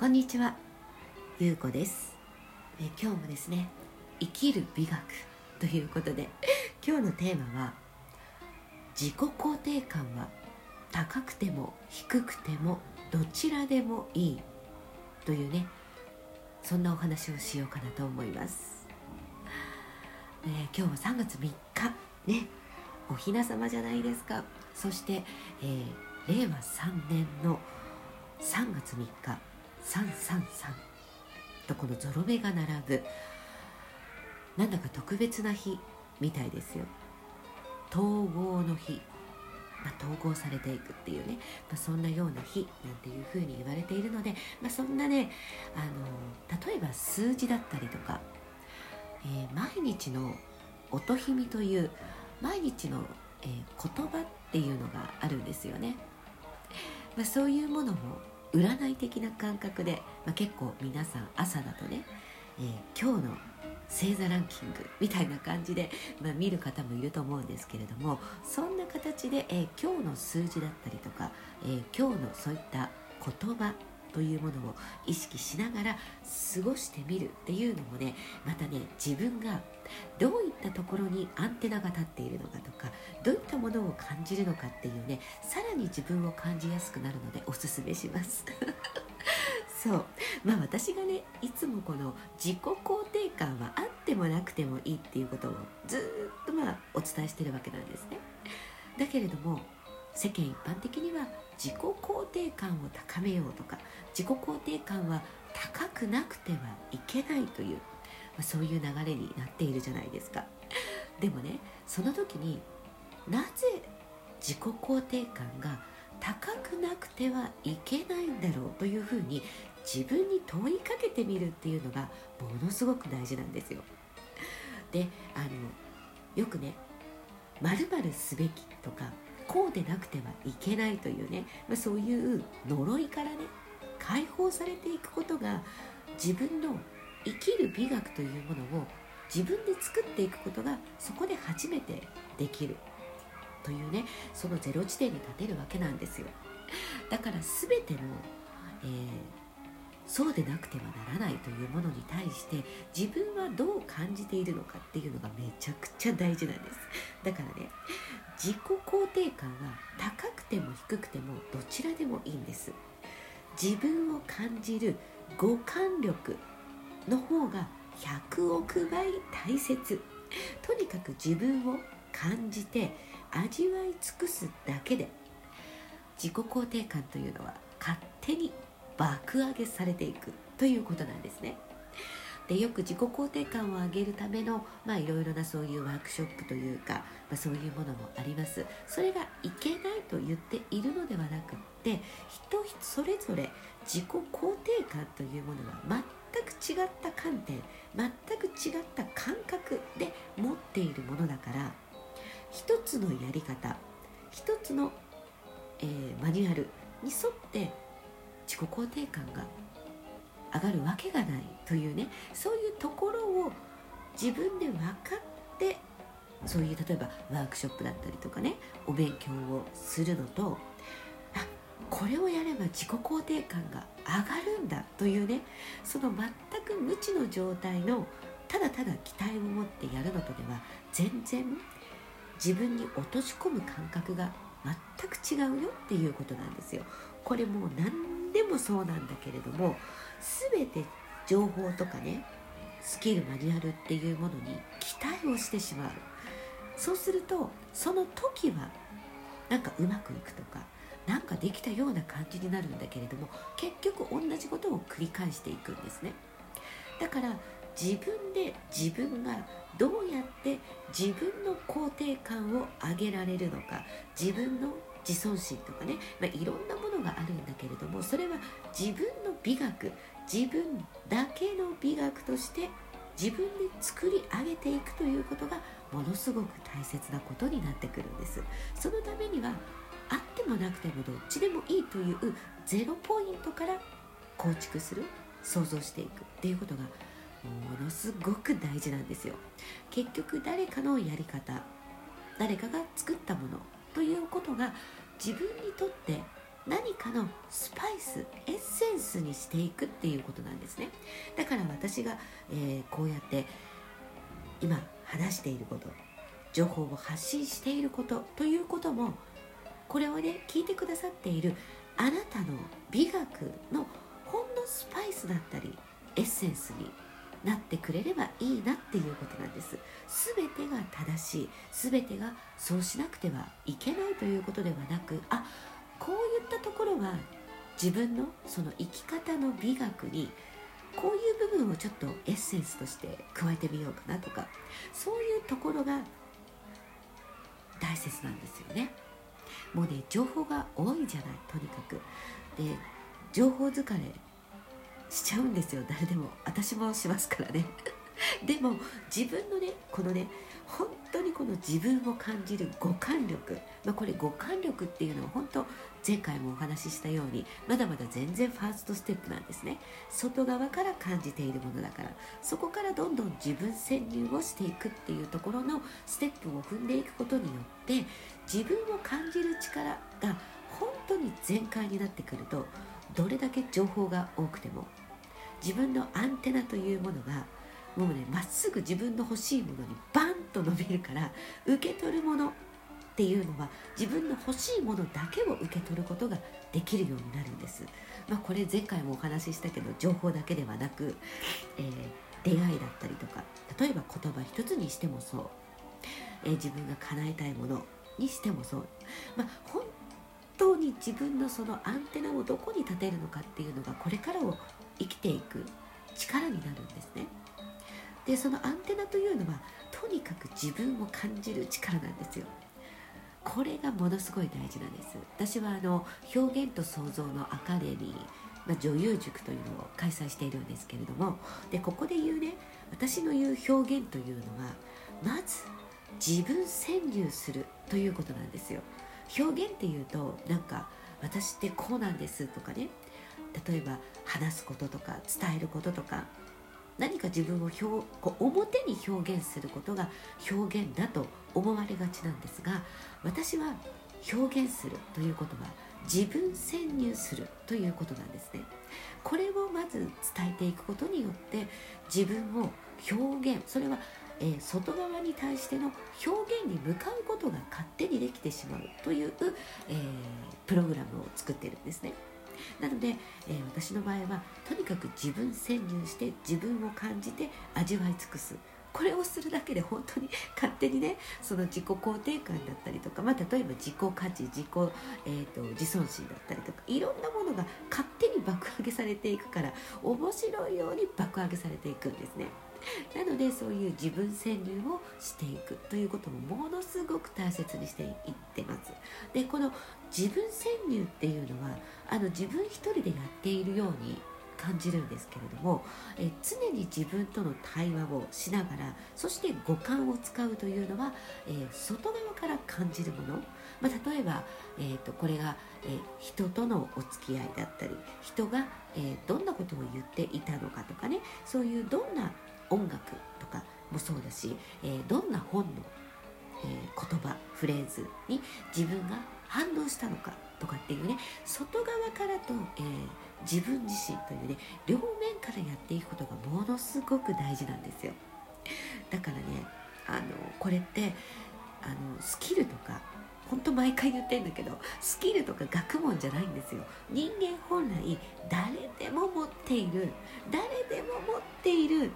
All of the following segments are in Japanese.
こんにちは、ゆうこです。え今日もですね生きる美学ということで今日のテーマは自己肯定感は高くても低くてもどちらでもいいというねそんなお話をしようかなと思います、えー、今日は3月3日ねおひな様じゃないですか。そして、えー、令和3年の3月3日333とこのゾロ目が並ぶ。なんだか特別な日みたいですよ。統合の日、まあ、統合されていくっていうね、まあ、そんなような日なんていうふうに言われているので、まあ、そんなねあの例えば数字だったりとか、えー、毎日の音ひみという毎日の、えー、言葉っていうのがあるんですよね、まあ、そういうものも占い的な感覚で、まあ、結構皆さん朝だとね、えー、今日の星座ランキングみたいな感じで、まあ、見る方もいると思うんですけれどもそんな形で、えー、今日の数字だったりとか、えー、今日のそういった言葉というものを意識しながら過ごしてみるっていうのもねまたね自分がどういったところにアンテナが立っているのかとかどういったものを感じるのかっていうねさらに自分を感じやすくなるのでおすすめします。そう。まあ私がねいつもこの自己肯定感はあってもなくてもいいっていうことをずっとまあお伝えしてるわけなんですね。だけれども世間一般的には自己肯定感を高めようとか自己肯定感は高くなくてはいけないという、まあ、そういう流れになっているじゃないですかでもねその時になぜ自己肯定感が高くなくてはいけないんだろうというふうに自分に問いかけてみるっていうのがものすごく大事なんですよ。であのよくね「まるすべき」とかこうでなくてはいけないというね、まあ、そういう呪いからね解放されていくことが自分の生きる美学というものを自分で作っていくことがそこで初めてできる。というねそのゼロ地点に立てるわけなんですよ。だから全ての、えー、そうでなくてはならないというものに対して自分はどう感じているのかっていうのがめちゃくちゃ大事なんです。だからね自己肯定感は高くても低くてもどちらでもいいんです。自分を感じる五感力の方が100億倍大切。とにかく自分を感じて味わい尽くすだけで自己肯定感というのは勝手に爆上げされていくということなんですね。でよく自己肯定感を上げるためのまあいろいろなそういうワークショップというか、まあ、そういうものもありますそれがいけないと言っているのではなくって人それぞれ自己肯定感というものは全く違った観点全く違った感覚で持っているものだから一つのやり方一つの、えー、マニュアルに沿って自己肯定感が上がるわけがないというねそういうところを自分で分かってそういう例えばワークショップだったりとかねお勉強をするのとあこれをやれば自己肯定感が上がるんだというねその全く無知の状態のただただ期待を持ってやるのとでは全然自分に落とし込む感覚が全く違うよっていうことなんですよ。これもう何でもそうなんだけれども全て情報とかねスキルマニュアルっていうものに期待をしてしまう。そうするとその時はなんかうまくいくとかなんかできたような感じになるんだけれども結局同じことを繰り返していくんですね。だから自分で自分がどうやって自分の肯定感を上げられるのか自分の自尊心とかね、まあ、いろんながあるんだけれどもそれは自分の美学自分だけの美学として自分で作り上げていくということがものすごく大切なことになってくるんです。そのためにはあってもなくてもどっちでもいいというゼロポイントから構築する想像していくっていうことがものすごく大事なんですよ。結局誰かのやり方誰かが作ったものということが自分にとって何かのスパイスエッセンスにしていくっていうことなんですね。だから私が、えー、こうやって今話していること情報を発信していることということもこれをね聞いてくださっているあなたの美学のほんのスパイスだったりエッセンスになってくれればいいなっていうことなんです。全てが正しい全てがそうしなくてはいけないということではなくあこういったところは自分のその生き方の美学にこういう部分をちょっとエッセンスとして加えてみようかなとかそういうところが大切なんですよね。もうね情報が多いじゃないとにかく。で情報疲れしちゃうんですよ誰でも。私もしますからね。でも自分のねこのね本当にこの自分を感じる五感力、まあ、これ五感力っていうのは本当前回もお話ししたようにまだまだ全然ファーストステップなんですね。外側から感じているものだから。そこからどんどん自分潜入をしていくっていうところのステップを踏んでいくことによって自分を感じる力が本当に全開になってくるとどれだけ情報が多くても自分のアンテナというものがもうねまっすぐ自分の欲しいものにバンと伸びるから受け取るものっていうのは自分の欲しいものだけを受け取ることができるようになるんです。まあ、これ前回もお話ししたけど情報だけではなく、えー、出会いだったりとか例えば言葉一つにしてもそう、えー、自分が叶えたいものにしてもそう、まあ、本当に自分のそのアンテナをどこに立てるのかっていうのがこれからを生きていく力になるんですね。でそのアンテナというのはとにかく自分を感じる力なんですよ。これがものすごい大事なんです。私はあの表現と創造のアカデミー、まあ、女優塾というのを開催しているんですけれどもでここで言うね私の言う表現というのはまず自分潜入するということなんですよ。表現っていうとなんか私ってこうなんですとかね。例えば話すこととか伝えることとか。何か自分を表こう表に表現することが表現だと思われがちなんですが私は表現するということは自分潜入するということなんですね。これをまず伝えていくことによって自分を表現それは、えー、外側に対しての表現に向かうことが勝手にできてしまうという、えー、プログラムを作ってるんですね。なので、えー、私の場合はとにかく自分潜入して自分を感じて味わい尽くす。これをするだけで本当に勝手にねその自己肯定感だったりとか、まあ、例えば自己価値自己、えーと、自尊心だったりとかいろんなものが勝爆上げされていくから面白いように爆上げされていくんですね。なのでそういう自分潜入をしていくということもものすごく大切にしていってますでこの自分潜入っていうのはあの自分一人でやっているように感じるんですけれどもえ常に自分との対話をしながらそして五感を使うというのは、えー、外側から感じるもの、まあ、例えば、えーと、これが、えー、人とのお付き合いだったり人が、えー、どんなことを言っていたのかとかねそういうどんな音楽とかもそうだし、えー、どんな本の、え言葉フレーズに自分が反応したのかとかっていうね外側からと、え自分自身というね両面からやっていくことがものすごく大事なんですよ。だからねあのこれってあのスキルとか本当毎回言ってんだけどスキルとか学問じゃないんですよ。人間本来誰でも持っている誰でも持っている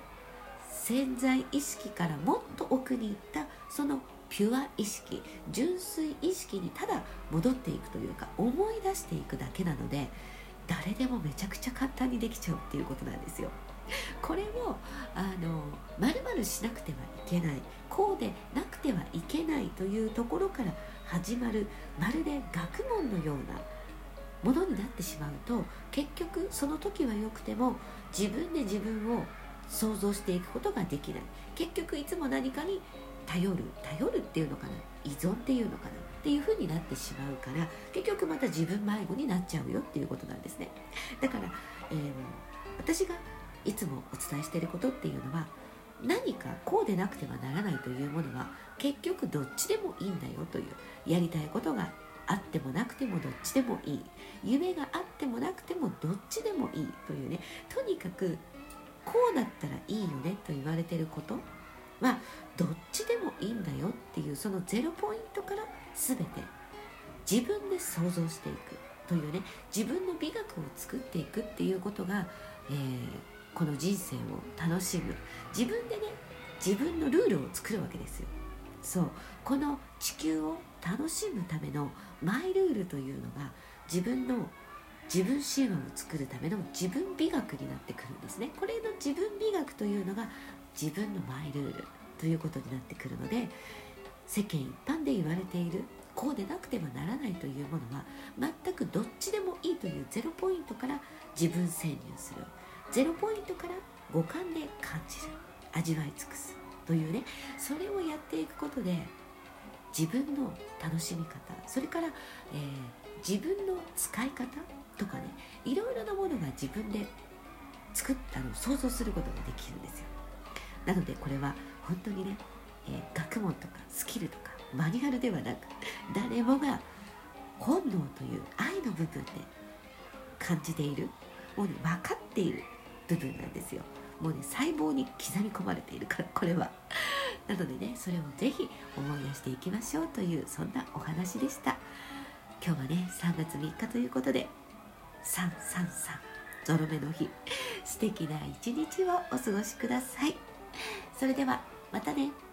潜在意識からもっと奥に行ったそのピュア意識純粋意識にただ戻っていくというか思い出していくだけなので誰でもめちゃくちゃ簡単にできちゃうっていうことなんですよ。これをあの丸々しなくてはいけないこうでなくてはいけないというところから始まるまるで学問のようなものになってしまうと結局その時はよくても自分で自分を想像していくことができない結局いつも何かに頼る頼るっていうのかな依存っていうのかなっていう風になってしまうから結局また自分迷子になっちゃうよっていうことなんですね。だから、えー、私がいつもお伝えしていることっていうのは何かこうでなくてはならないというものは結局どっちでもいいんだよというやりたいことがあってもなくてもどっちでもいい。夢があってもなくてもどっちでもいいというねとにかくこうだったらいいよねと言われてることはどっちでもいいんだよっていうそのゼロポイントから全て自分で想像していくというね自分の美学を作っていくっていうことが、えー、この人生を楽しむ。自分でね自分のルールを作るわけですよ。そう。この地球を楽しむためのマイルールというのが自分の自分神話を作るための自分美学になってくるんですね。これの自分美学というのが自分のマイルールということになってくるので世間一般で言われているこうでなくてはならないというものは全くどっちでもいいというゼロポイントから自分潜入する。ゼロポイントから五感で感じる。味わい尽くすというね。それをやっていくことで自分の楽しみ方それから、えー、自分の使い方とかねいろいろなものが自分で作ったのを想像することができるんですよ。なのでこれは本当にね、えー、学問とかスキルとかマニュアルではなく誰もが本能という愛の部分で感じているもうね分かっている部分なんですよ。もうね細胞に刻み込まれているからこれは。なのでねそれをぜひ思い出していきましょうというそんなお話でした。今日はね3月3日ということで333ゾロ目の日。素敵な一日をお過ごしください。それではまたね。